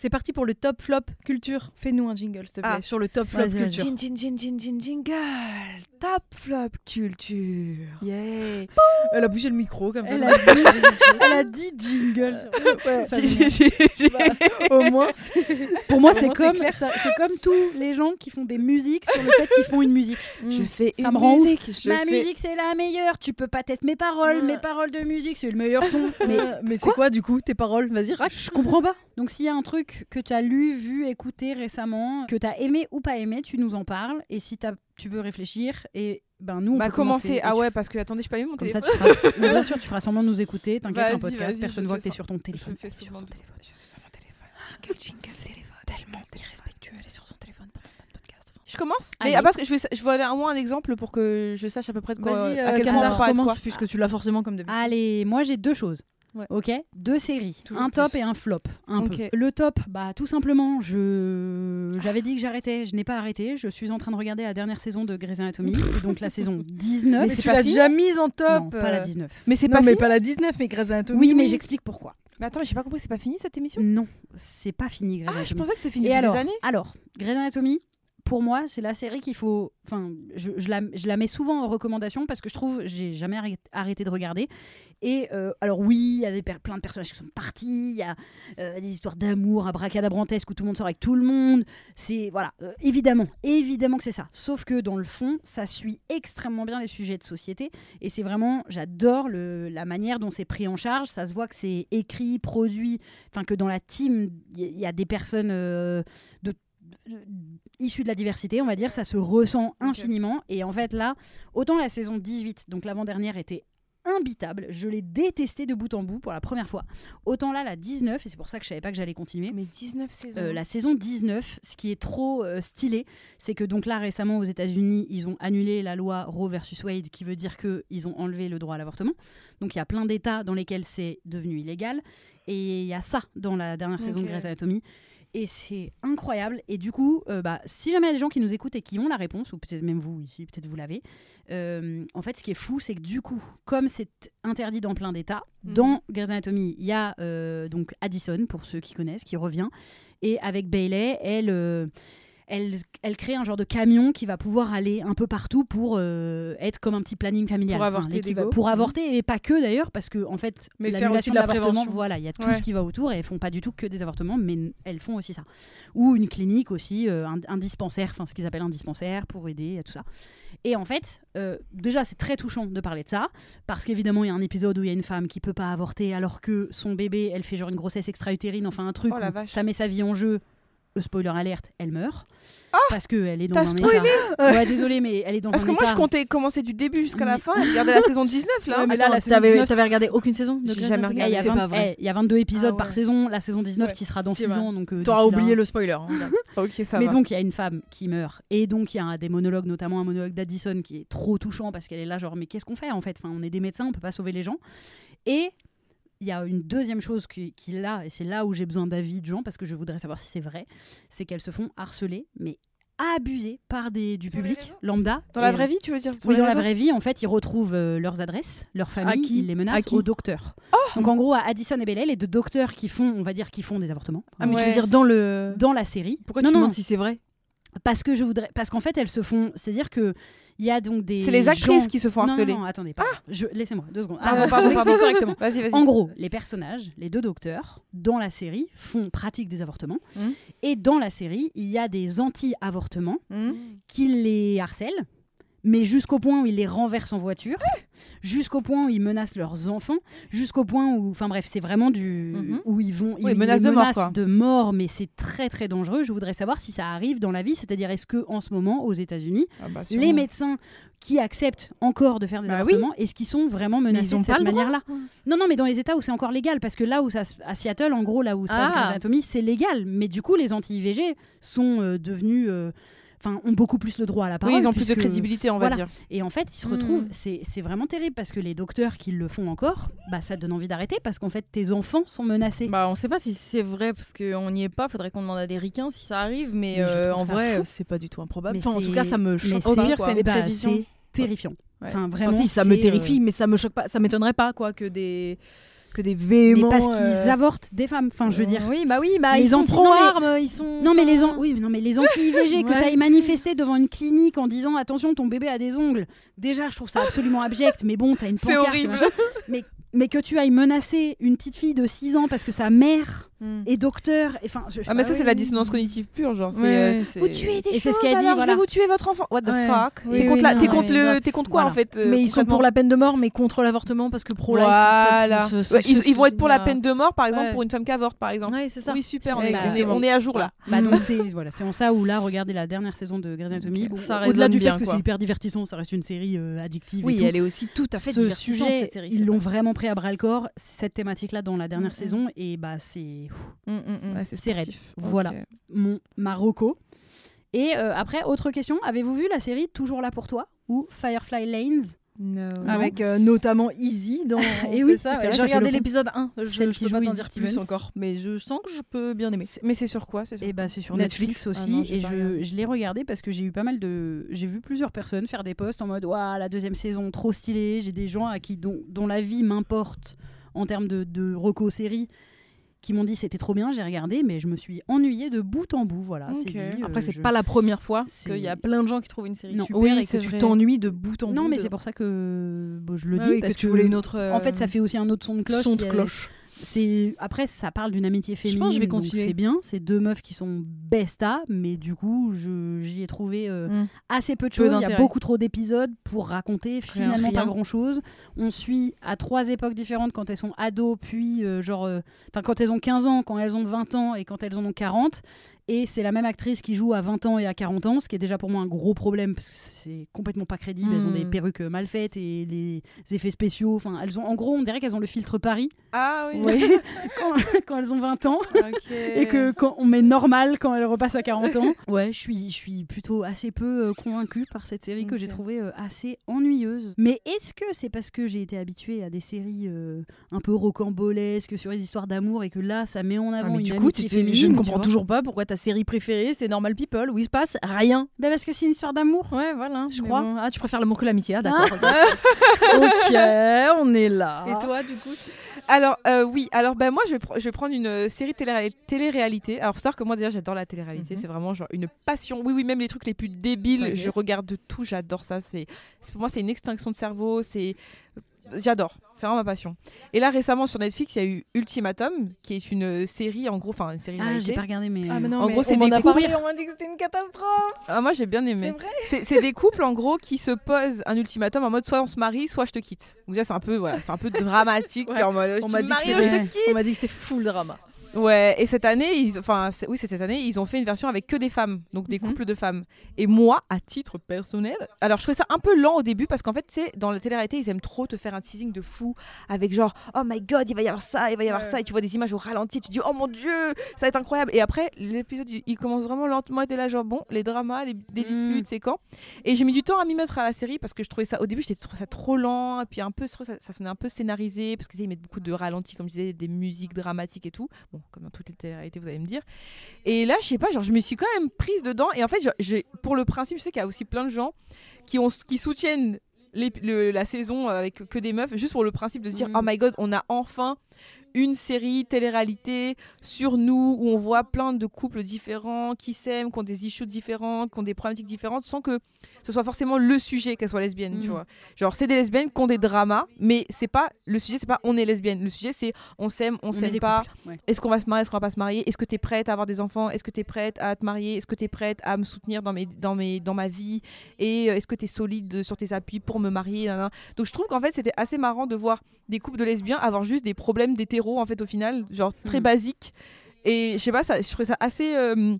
C'est parti pour le top flop culture. Fais-nous un jingle, s'il te plaît, Ah. sur le top flop culture. Jin, jin, jin, jin, jin, jingle. Top flop culture. Yeah. Elle a bougé le micro comme ça. Elle a dit, elle a dit jingle. Ouais, Ça Bah, au moins, Pour moi, c'est comme, c'est comme tous les gens qui font des musiques sur le fait qu'ils font une musique. je fais Ça une me rend musique. je Ma fais- musique, c'est la meilleure. Tu peux pas tester mes paroles. Ah. Mes paroles de musique, c'est le meilleur son. Mais Mais, mais c'est quoi du coup tes paroles? Vas-y, rac. je comprends pas. Donc, s'il y a un truc que tu as lu, vu, écouté récemment, que tu as aimé ou pas aimé, tu nous en parles. Et si t'as- tu veux réfléchir, et ben nous, on Bah peut commencer. Ah tu- ouais, parce que attendez, je pas mis mon Comme ça, téléphone. tu feras... Mais bien sûr, tu feras semblant de nous écouter. T'inquiète, c'est un podcast. Personne voit que t'es ça. sur ton téléphone. Je fais Sur son téléphone. Je fais sur mon téléphone. Jingle, jingle, téléphone. Tellement irrespectueux, elle est sur son téléphone pendant notre podcast. Je commence? Mais ah, parce que je veux, je veux aller à moi un exemple pour que je sache à peu près de quoi, Vas-y, à euh, quel point on parle puisque tu l'as forcément comme d'habitude. Allez, moi j'ai deux choses. Ouais. Ok, deux séries, Toujours un top plus. et un flop. Un peu. Le top, bah tout simplement, je j'avais dit que j'arrêtais, je n'ai pas arrêté. Je suis en train de regarder la dernière saison de Grey's Anatomy, c'est donc la saison 19. Mais c'est tu pas l'as déjà mise en top. non, pas la euh. 19. Mais c'est Non, pas mais pas la 19, mais Grey's Anatomy. Oui, mais j'explique pourquoi. Mais attends, mais j'ai pas compris, c'est pas fini cette émission? Non, c'est pas fini Grey's Ah, je pensais que c'est fini Et alors, des années. alors, Grey's Anatomy, pour moi, c'est la série qu'il faut. Enfin, je, je la, je la mets souvent en recommandation parce que je trouve j'ai jamais arrêté, de regarder. Et euh, alors oui, il y a des plein de personnages qui sont partis, il y a euh, des histoires d'amour abracadabrantesques où tout le monde sort avec tout le monde. C'est voilà, euh, évidemment, évidemment que c'est ça. Sauf que dans le fond, ça suit extrêmement bien les sujets de société. Et c'est vraiment, j'adore la manière dont c'est pris en charge. Ça se voit que c'est écrit, produit, enfin que dans la team, il y, y a des personnes de issues de la diversité, on va dire, ça se ressent infiniment. Et en fait, là, autant la saison 18, donc l'avant-dernière, était imbitable, je l'ai détestée de bout en bout pour la première fois. Autant là, la 19, et c'est pour ça que je savais pas que j'allais continuer. Mais 19 saisons. Euh, la saison 19, ce qui est trop euh, stylé, c'est que donc là récemment aux États-Unis, ils ont annulé la loi Roe versus Wade, qui veut dire que ils ont enlevé le droit à l'avortement. Donc il y a plein d'États dans lesquels c'est devenu illégal, et il y a ça dans la dernière saison de. Grey's Anatomy. Et c'est incroyable. Et du coup, euh, bah, si jamais il y a des gens qui nous écoutent et qui ont la réponse, ou peut-être même vous ici, peut-être vous l'avez, euh, en fait, ce qui est fou, c'est que du coup, comme c'est interdit dans plein d'États, Mhm. dans Grey's Anatomy, il y a euh, donc Addison, pour ceux qui connaissent, qui revient. Et avec Bailey, elle, elle, elle crée un genre de camion qui va pouvoir aller un peu partout pour euh, être comme un petit planning familial. Pour avorter. Pour Mhm. avorter, et pas que d'ailleurs, parce que en fait, Mais faire l'annulation aussi de la l'avortement, voilà, il y a tout Ouais. ce qui va autour et elles font pas du tout que des avortements, mais elles font aussi ça. Ou une clinique aussi, euh, un, un dispensaire, enfin ce qu'ils appellent un dispensaire pour aider à tout ça. Et en fait, euh, déjà, c'est très touchant de parler de ça, parce qu'évidemment, il y a un épisode où il y a une femme qui peut pas avorter alors que son bébé, elle fait genre une grossesse extra-utérine, enfin un truc, Oh ça met sa vie en jeu. Euh, spoiler alerte, elle meurt. parce qu'elle est dans t'as un spoilé état. Ouais, désolée, mais elle est dans Parce un que moi, état. je comptais commencer du début jusqu'à la fin et regarder la saison 19 là. Ouais, mais là, Attends, la saison t'avais 19, t'avais regardé aucune saison J'ai jamais Anatomy Eh, il y, a C'est 20 pas vrai. eh, il y a 22 épisodes Ah par saison. La saison 19 Ouais. qui sera dans C'est 6 vrai. ans. Donc, euh, T'auras là- oublié le spoiler. hein. Ok, ça Mais va. donc, il y a une femme qui meurt. Et donc, il y a des monologues, notamment un monologue d'Addison qui est trop touchant parce qu'elle est là, genre, mais qu'est-ce qu'on fait en fait? Enfin, On est des médecins, on peut pas sauver les gens. Et il y a une deuxième chose qui, qui là, et c'est là où j'ai besoin d'avis de gens parce que je voudrais savoir si c'est vrai, c'est qu'elles se font harceler, mais abuser par des, du public lambda. Dans la vraie vie, tu veux dire oui, dans la vraie vie, en fait, ils retrouvent euh, leurs adresses, leurs familles, qui ils les menacent qui au docteur. Donc en gros, à Addison et Bellel, les deux docteurs qui font, on va dire, qui font des avortements. Ah, mais tu veux dire dans le. Dans la série. Pourquoi non, tu non, demandes si c'est vrai parce que je voudrais, parce qu'en fait, elles se font, c'est-à-dire que il y a donc des. C'est les actrices gens- qui se font harceler. non, non, attendez, pas. Je... laissez-moi deux secondes. Pardon, Ah, pardon, pardon. correctement. Vas-y, vas-y. En gros, les personnages, les deux docteurs, dans la série, font pratique des avortements. Mhm. Et dans la série, il y a des anti-avortements Hmm qui les harcèlent, mais jusqu'au point où ils les renversent en voiture, jusqu'au point où ils menacent leurs enfants, jusqu'au point où, enfin bref, c'est vraiment du Mhm. où ils vont, Oui, ils les de mort, menacent quoi. de mort, mais c'est très très dangereux. Je voudrais savoir si ça arrive dans la vie, c'est-à-dire est-ce que en ce moment aux États-Unis, Ah bah, les médecins qui acceptent encore de faire des Bah avortements, est-ce qu'ils sont vraiment menacés ils de cette manière-là? Non, non, mais dans les États où c'est encore légal, parce que là où ça, à Seattle, en gros, là où se passe Ah. Anatomy, c'est légal. Mais du coup, les anti-IVG sont euh, devenus, euh, enfin, ont beaucoup plus le droit à la parole. Oui, ils ont plus de crédibilité, on va voilà. dire. Et en fait, ils se Hmm. retrouvent, c'est c'est vraiment terrible parce que les docteurs qui le font encore, bah, ça te donne envie d'arrêter parce qu'en fait, tes enfants sont menacés. Bah, on sait pas si c'est vrai parce qu'on n'y est pas. Faudrait qu'on demande à des ricains si ça arrive. Mais, euh, en vrai, fou. c'est pas du tout improbable. Enfin, en tout cas, ça me choque c'est- pas. pire, quoi. c'est une Eh bah, prévision. c'est terrifiant. Ouais. Enfin, Enfin, vraiment. si, ça me c'est, terrifie, euh, mais ça me choque pas. Ça m'étonnerait pas, quoi, que des que des Mais véhéments. parce qu'ils euh, avortent des femmes. Enfin, je veux dire. Oui, bah oui, bah ils sont anti- pro armes, ils sont. Non mais les an- oui, non mais les anti-IVG que Ouais. tu ailles manifester devant une clinique en disant attention ton bébé a des ongles. Déjà je trouve ça absolument abject mais bon t'as une C'est pancarte horrible. mais mais que tu ailles menacer une petite fille de 6 ans parce que sa mère hmm. est docteur et enfin je- Ah, mais ça, Ah c'est oui. la dissonance cognitive pure, genre. c'est, Ouais, euh, c'est- Vous tuez des Et c'est choses, ce qu'elle dit, alors voilà. je vais vous tuer votre enfant. What the Ouais. fuck Oui, T'es oui, contre, la- non, t'es mais contre, le, t'es contre quoi, Voilà. en fait euh, Mais ils sont pour la peine de mort, mais contre l'avortement parce que pro-life. Voilà. ça- ça- Ouais, ça- ils, ça- ils vont être pour la peine de mort, par exemple, Ouais. pour une femme qui avorte, par exemple. Ouais, c'est ça. Oui, super, on C'est est, on à jour là. Bah donc c'est voilà, c'est en ça où là regardez la dernière saison de Grey's Anatomy. Ça Au-delà résonne du bien, fait que c'est hyper divertissant, ça reste une série euh, addictive. et Oui, elle est aussi tout à fait ce divertissante, sujet, cette série. ils c'est l'ont vrai. vraiment pris à bras le corps cette thématique-là dans la dernière Mm, mm. saison et bah c'est Mm, mm, mm. Ouais, c'est raide. sportif. Voilà. Mon Marocco. Et euh, après, autre question, avez-vous vu la série Toujours là pour toi ou Firefly Lanes? No. Avec euh, notamment Easy dans. Et oui, c'est ça. ouais. J'ai regardé l'épisode 1. Je, Celle je peux pas t'en dire plus encore, mais je sens que je peux bien aimer. Mais c'est sur quoi c'est sur... Et bah c'est sur Netflix. Netflix, Ah aussi non, et je, l'ai regardé parce que j'ai eu pas mal de j'ai vu plusieurs personnes faire des posts en mode waouh la deuxième saison trop stylée, j'ai des gens à qui dont, dont la vie m'importe en termes de, de reco série qui m'ont dit c'était trop bien, j'ai regardé mais je me suis ennuyée de bout en bout voilà, dit, Après, euh, c'est je- pas la première fois C'est- qu'il y a plein de gens qui trouvent une série Non. super Oui, et que c'est tu t'ennuies de bout en bout. Non mais de- c'est pour ça que bon, je le Ouais, dis oui, parce que tu voulais une autre. En fait, ça euh, fait aussi un autre son de son cloche. C'est après ça parle d'une amitié pense féminine. que je vais donc continuer. C'est bien. C'est deux meufs qui sont besta, mais du coup, j'y ai trouvé euh, Mm. assez peu de Peu choses. Il y a beaucoup trop d'épisodes pour raconter finalement rien. pas grand chose. On suit à trois époques différentes quand elles sont ados, puis euh, genre, euh, quand elles ont 15 ans, quand elles ont 20 ans et quand elles en ont 40. Et c'est la même actrice qui joue à 20 ans et à 40 ans, ce qui est déjà pour moi un gros problème parce que c'est complètement pas crédible. Elles ont des Mm. perruques mal faites et les effets spéciaux. Enfin, elles ont, en gros, on dirait qu'elles ont le filtre Paris. Ah oui. Voyez, quand, quand elles ont 20 ans et que quand on met normal quand elles repassent à 40 ans. Ouais, je suis, je suis plutôt assez peu euh, convaincue par cette série que j'ai trouvée euh, assez ennuyeuse. Mais est-ce que c'est parce que j'ai été habituée à des séries euh, un peu rocambolesques sur les histoires d'amour et que là ça met en Ah, avant mais une du coup, amitié féminine je ne comprends toujours pas pourquoi série préférée c'est Normal People où il se passe rien. Bah parce que c'est une histoire d'amour. Ouais, voilà. Je crois. bon. Ah, tu préfères l'amour que l'amitié, ah d'accord. ok, Ok, on est là. Et toi, du coup? Alors, euh, oui, alors ben, moi, je vais, pr- je vais prendre une euh, série télé- télé-réalité. Alors, faut savoir que moi, déjà, j'adore la télé-réalité. Mhm. C'est vraiment genre une passion. Oui, oui, même les trucs les plus débiles, je regarde de tout. J'adore ça. C'est- Pour moi, c'est une extinction de cerveau. C'est. J'adore, c'est vraiment ma passion. Et là récemment sur Netflix, il y a eu Ultimatum, qui est une euh, série en gros, enfin une série Ah, j'ai pas regardé mais. Ah, mais euh, non, En mais gros, c'est des couples. on m'a dit que c'était une catastrophe. Ah, moi j'ai bien aimé. C'est vrai C'est des couples en gros qui se posent un ultimatum en mode soit on se marie, soit je te quitte. Donc déjà c'est un peu voilà, c'est un peu dramatique Ouais. en mode On je m'a te dit que je te c'était- quitte. On m'a dit que c'était full drama. Ouais, et cette année, ils, enfin, oui, c'est cette année, ils ont fait une version avec que des femmes, donc des Mhm. couples de femmes. Et moi, à titre personnel, alors je trouvais ça un peu lent au début parce qu'en fait, tu sais, dans la télé-réalité, ils aiment trop te faire un teasing de fou avec genre, oh my god, il va y avoir ça, il va y avoir Ouais. ça, et tu vois des images au ralenti, tu te dis, oh mon dieu, ça va être incroyable. Et après, l'épisode, il, commence vraiment lentement, et t'es là, genre, bon, les dramas, les, les Mhm. disputes, c'est quand? Et j'ai mis du temps à m'y mettre à la série parce que je trouvais ça, au début, j'étais trouvé ça trop lent, et puis un peu, ça, ça sonnait un peu scénarisé parce qu'ils mettent beaucoup de ralentis, comme je disais, des musiques dramatiques et tout. Bon, comme dans toutes les télé-réalités, vous allez me dire. Et là, je sais pas, genre, je me suis quand même prise dedans. Et en fait, j'ai, pour le principe, je sais qu'il y a aussi plein de gens qui, ont, qui soutiennent les- le- la saison avec que des meufs, juste pour le principe de se dire, Mhm. oh my god, on a enfin une série télé-réalité sur nous où on voit plein de couples différents qui s'aiment, qui ont des issues différentes, qui ont des problématiques différentes, sans que ce soit forcément le sujet qu'elles soient lesbiennes, tu Mhm. vois. Genre, c'est des lesbiennes qui ont des dramas, mais c'est pas le sujet, c'est pas on est lesbienne. Le sujet, c'est on s'aime, on, On s'aime pas. ouais. Est-ce qu'on va se marier, est-ce qu'on va pas se marier? Est-ce que tu es prête à avoir des enfants? Est-ce que tu es prête à te marier? Est-ce que tu es prête à me soutenir dans, mes, dans, mes, dans ma vie? Et euh, est-ce que tu es solide sur tes appuis pour me marier. Donc je trouve qu'en fait c'était assez marrant de voir des couples de lesbiens avoir juste des problèmes en fait au final, genre très Mhm. basiques. Et je sais pas, ça, je trouvais ça assez, euh,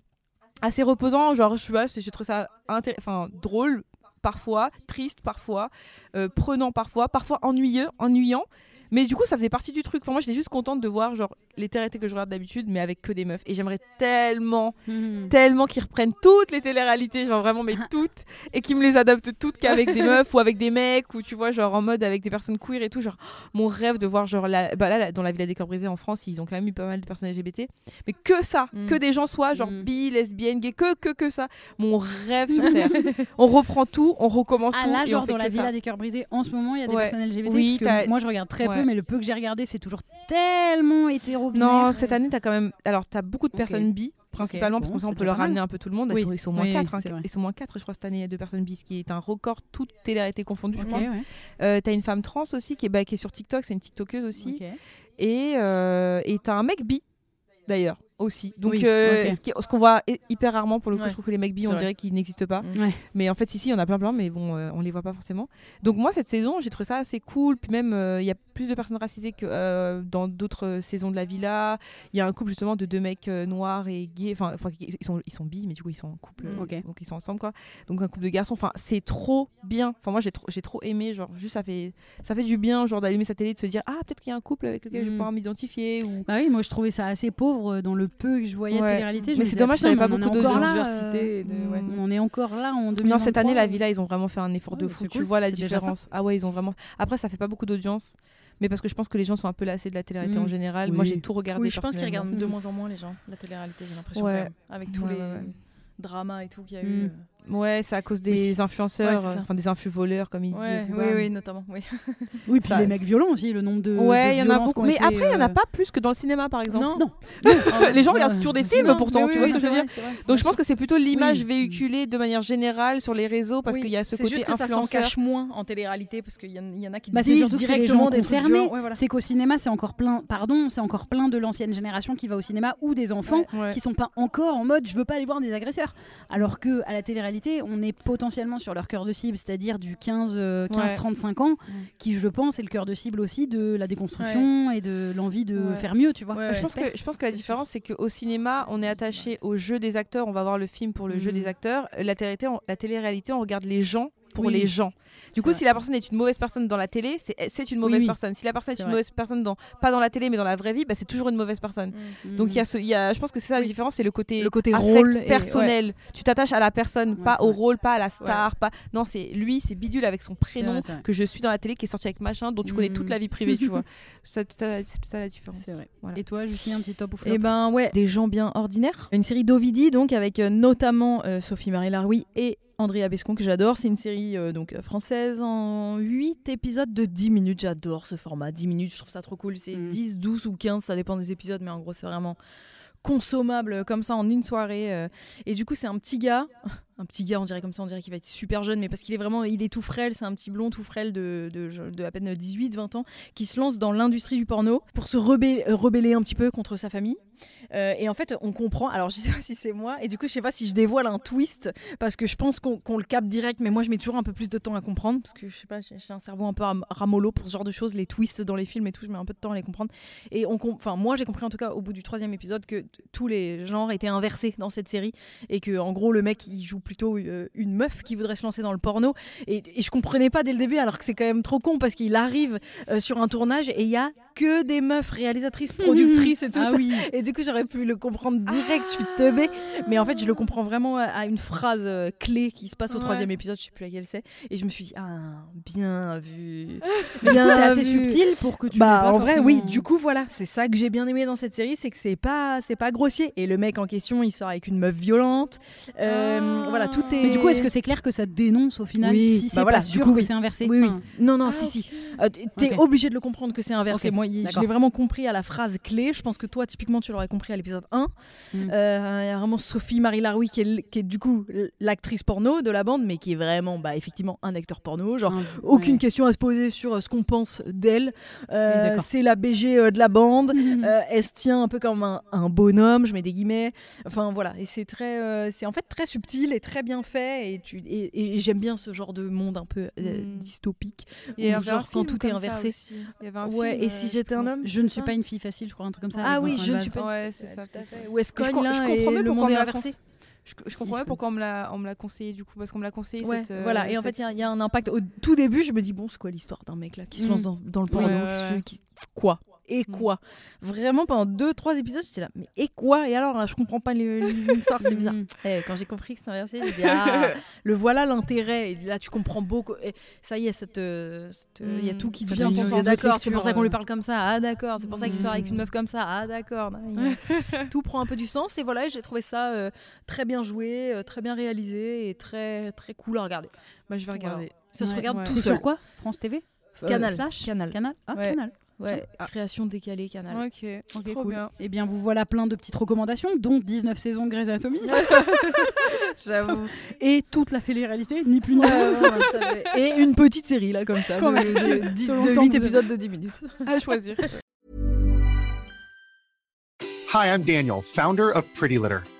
assez reposant, genre je sais pas, je trouve ça enfin, drôle parfois, triste parfois, euh, prenant parfois, parfois ennuyeux, ennuyant. Mais du coup, ça faisait partie du truc. Enfin, moi, j'étais juste contente de voir genre les télé que je regarde d'habitude, mais avec que des meufs. Et j'aimerais tellement, Mhm. tellement qu'ils reprennent toutes les téléréalités, genre vraiment, mais toutes, et qu'ils me les adaptent toutes qu'avec des meufs ou avec des mecs, ou tu vois, genre en mode avec des personnes queer et tout. Genre, mon rêve de voir, genre, la... bah là, là, dans la Villa des Corps Brisés en France, ils ont quand même eu pas mal de personnes LGBT. Mais que ça, Mm. que des gens soient, genre, Mm. bi, lesbiennes, gays, que, que, que ça. Mon rêve sur Terre. on reprend tout, on recommence Ah tout. là, et on genre dans la ça. Villa des cœurs brisés, en ce moment, il y a des Ouais. personnes LGBT. Oui, que moi, je regarde très Ouais. peu, mais le peu que j'ai regardé, c'est toujours tellement hétéro Non, cette année, t'as quand même. Alors, t'as beaucoup de personnes bi, principalement, parce bon, que ça, on c'est peut leur ramener un peu tout le monde. Oui. Ils, sont, moins Oui, 4. c'est vrai. Ils sont moins 4, je crois, cette année, de personnes bis, ce qui est un record, toute télé-réalité confondue, je Ok, crois. ouais. Euh, t'as une femme trans aussi qui est, bah, qui est sur TikTok, c'est une TikTokeuse aussi. Et euh, et t'as un mec bi, d'ailleurs, aussi. Donc, Oui, euh, ce qui est- ce qu'on voit hy- hyper rarement, pour le coup, Ouais. je trouve que les mecs bi, on vrai. dirait qu'ils n'existent pas. Mm. Ouais. Mais en fait, ici, il y en a plein, plein, mais bon, euh, on les voit pas forcément. Donc, moi, cette saison, j'ai trouvé ça assez cool. Puis même, euh, il y a plus de personnes racisées que euh, dans d'autres saisons de la villa. Il y a un couple, justement, de deux mecs euh, noirs et gays. Enfin, ils sont, ils sont bi, mais du coup, ils sont en couple. Mm. Donc, ils sont ensemble, quoi. Donc, un couple de garçons. Enfin, c'est trop bien. Enfin, moi, j'ai trop, j'ai trop aimé. Genre, juste, ça fait, ça fait du bien, genre, d'allumer sa télé, de se dire, ah, peut-être qu'il y a un couple avec lequel je vais Mm. pouvoir m'identifier. Ou... Bah oui, moi je trouvais ça assez pauvre dans le peu que je voyais de Ouais. télé-réalité. je Mais c'est dommage, putain, il y avait mais pas beaucoup de diversité, euh, de-. On est encore là en 2023. Non, cette année, la Villa, ils ont vraiment fait un effort de fou. Tu vois la ça. différence. Ah ouais, ils ont vraiment. Après, ça fait pas beaucoup d'audience. Mais parce que je pense que les gens sont un peu lassés de la télé-réalité Mm. en général. Moi, j'ai tout regardé. Oui, je pense qu'ils regardent de Mm. moins en moins les gens, la télé-réalité, j'ai l'impression. Ouais. avec tous Ouais, les ouais, dramas et tout qu'il y a Mm. eu. Ouais, c'est à cause des influenceurs, Ouais, enfin des influx voleurs, comme ils Ouais, disent. oui, oui, notamment. Oui. Oui, puis Ça, les mecs violents aussi, le nombre de. Ouais, il y en a beaucoup. Mais été, après, il y en a euh, pas plus que dans le cinéma, par exemple. Non. Non. les gens regardent toujours des films Non, pourtant, tu oui, vois ce que je veux dire. Donc je pense que c'est plutôt l'image Oui. véhiculée de manière générale sur les réseaux parce Oui, qu'il y a ce c'est côté juste que ça s'en influenceur. cache moins en télé-réalité parce qu'il y, y en a qui Bah, disent directement concernés. C'est qu'au cinéma, c'est encore plein. Pardon, c'est encore plein de l'ancienne génération qui va au cinéma ou des enfants qui sont pas encore en mode je veux pas aller voir des agresseurs. Alors que à la on est potentiellement sur leur cœur de cible, c'est-à-dire du 15 euh, 15-35 ans, qui je pense est le cœur de cible aussi de la déconstruction et de l'envie de Ouais. faire mieux, tu vois. Ouais, Je pense, que, je pense que la différence, c'est qu'au cinéma, on est attaché au jeu des acteurs, on va voir le film pour le jeu Mhm. des acteurs. La télé-réalité, on, la télé-réalité, on regarde les gens pour Oui. les gens. Du coup, vrai. si la personne est une mauvaise personne dans la télé, c'est c'est une mauvaise oui. personne. Si la personne est, une vrai. mauvaise personne, dans, pas dans la télé, mais dans la vraie vie, bah, c'est toujours une mauvaise personne. Mm. Donc il y a ce, il y a, je pense que c'est ça la Oui. différence, c'est le côté, Le côté affect rôle et- personnel. Tu t'attaches à la personne, Ouais, pas au vrai. rôle, pas à la star, pas. Non, c'est lui, c'est bidule avec son prénom que je suis dans la télé, qui est sorti avec machin, dont tu connais Mm. toute la vie privée, tu vois. C'est ça, c'est ça la différence. C'est vrai. Voilà. Et toi, Justine, un petit top ou flop? Et ben ouais, des gens bien ordinaires. Une série d'Ovidi donc avec euh, notamment euh, Sophie Marie Laroui et Andrea Bescon que j'adore. C'est une série euh, donc euh, française en 8 épisodes de 10 minutes. J'adore ce format, 10 minutes, je trouve ça trop cool. C'est Mm. 10, 12 ou 15, ça dépend des épisodes, mais en gros c'est vraiment consommable euh, comme ça en une soirée. euh. Et du coup c'est un petit gars, un petit gars on dirait comme ça, on dirait qu'il va être super jeune, mais parce qu'il est vraiment, il est tout frêle, c'est un petit blond tout frêle de, de, de à peine 18-20 ans qui se lance dans l'industrie du porno pour se rebeller un petit peu contre sa famille. Euh, et en fait, on comprend. Alors, je sais pas si c'est moi, et du coup, je sais pas si je dévoile un twist, parce que je pense qu'on le capte direct, mais moi, je mets toujours un peu plus de temps à comprendre, parce que je sais pas, j'ai un cerveau un peu ram- ramollo pour ce genre de choses, les twists dans les films et tout, je mets un peu de temps à les comprendre. Et on, enfin, moi, j'ai compris en tout cas au bout du troisième épisode que tous les genres étaient inversés dans cette série, et que en gros, le mec, il joue plutôt euh, une meuf qui voudrait se lancer dans le porno, et, et je comprenais pas dès le début, alors que c'est quand même trop con, parce qu'il arrive euh, sur un tournage et il y a que des meufs réalisatrices, productrices et tout ah ça. oui. Et du coup, j'aurais pu le comprendre direct, je suis teubée. Mais en fait, je le comprends vraiment à- une phrase euh, clé qui se passe au Ouais. troisième épisode, je sais plus laquelle c'est. Et je me suis dit, ah, bien vu. C'est assez subtil pour que tu. Bah pas en vrai oui du coup voilà c'est ça que j'ai bien aimé dans cette série c'est que c'est pas c'est pas grossier et le mec en question il sort avec une meuf violente Euh, Ah. voilà tout est Mais du coup, est-ce que c'est clair que ça dénonce au final Oui, si bah c'est voilà, pas du sûr coup, que oui. c'est inversé oui oui Enfin, non non Ah, si si Euh, T'es Ok. obligé de le comprendre que c'est inversé. Moi, il- je l'ai vraiment compris à la phrase clé. Je pense que toi, typiquement, tu l'aurais compris à l'épisode 1. Mm. Euh, Il y a vraiment Sophie Marie Laroui qui est, qui est du coup l'actrice porno de la bande, mais qui est vraiment, bah, effectivement, un acteur porno. Genre, aucune ouais. question à se poser sur euh, ce qu'on pense d'elle. Euh, Oui, c'est la BG de la bande. Elle se tient un peu comme un, un bonhomme, je mets des guillemets. Enfin voilà, et c'est très, c'est en fait très subtil et très bien fait. Et, tu, et, et j'aime bien ce genre de monde un peu euh, Mm. dystopique. Ou avait genre quand tout est inversé. Ouais, film, et si j'étais un homme Je ne suis pas une fille facile, je crois, un truc comme ça. Ah oui, je ne suis pas- Ouais, c'est ça. Où est-ce Mais je, comprends mieux pourquoi monde on l'a inversé. conseillé. Je, je comprends que- pourquoi on me l'a on me l'a conseillé du coup parce qu'on me l'a conseillé Ouais, cette, euh, voilà, et en fait, il y a- il y, a un impact. Au tout début, je me dis, bon, c'est quoi l'histoire d'un mec là qui se Mm. lance dans, dans le porno Ouais, ouais. qui- Quoi? Et Mm. quoi? Vraiment, pendant deux, trois épisodes, j'étais là, mais et quoi? Et alors, là, je comprends pas les- l'histoire, c'est bizarre. Mm. Eh, quand j'ai compris que c'était inversé, j'ai dit, ah, le voilà l'intérêt. Et là, tu comprends beaucoup. Et ça y est, cette, euh, cette, euh, il y a Mm. tout qui Ça de D'accord, c'est pour ça qu'on lui parle comme ça. Ah, d'accord, c'est pour ça qu'il sort avec une meuf comme ça. Ah, d'accord. Tout prend un peu du sens. Et voilà, j'ai trouvé ça euh, très bien joué, euh, très bien réalisé et très, très cool à regarder. Bah, je vais regarder. Ça se regarde Ouais. tout seul. sur quoi? France TV Euh, Canal. slash? Canal. Canal? Ah, Ouais. Canal. Ouais, Ah. création décalée, canal. Ok, Ok, trop cool. bien. Eh bien, vous voilà plein de petites recommandations, dont 19 saisons de Grey's Anatomy. J'avoue. et toute la télé-réalité, ni plus ni moins. Et une petite série là comme ça, Quand de, même. de, dix- Selon de le temps 8 que vous épisodes de 10 minutes. À choisir. Hi, I'm Daniel, founder of Pretty Litter.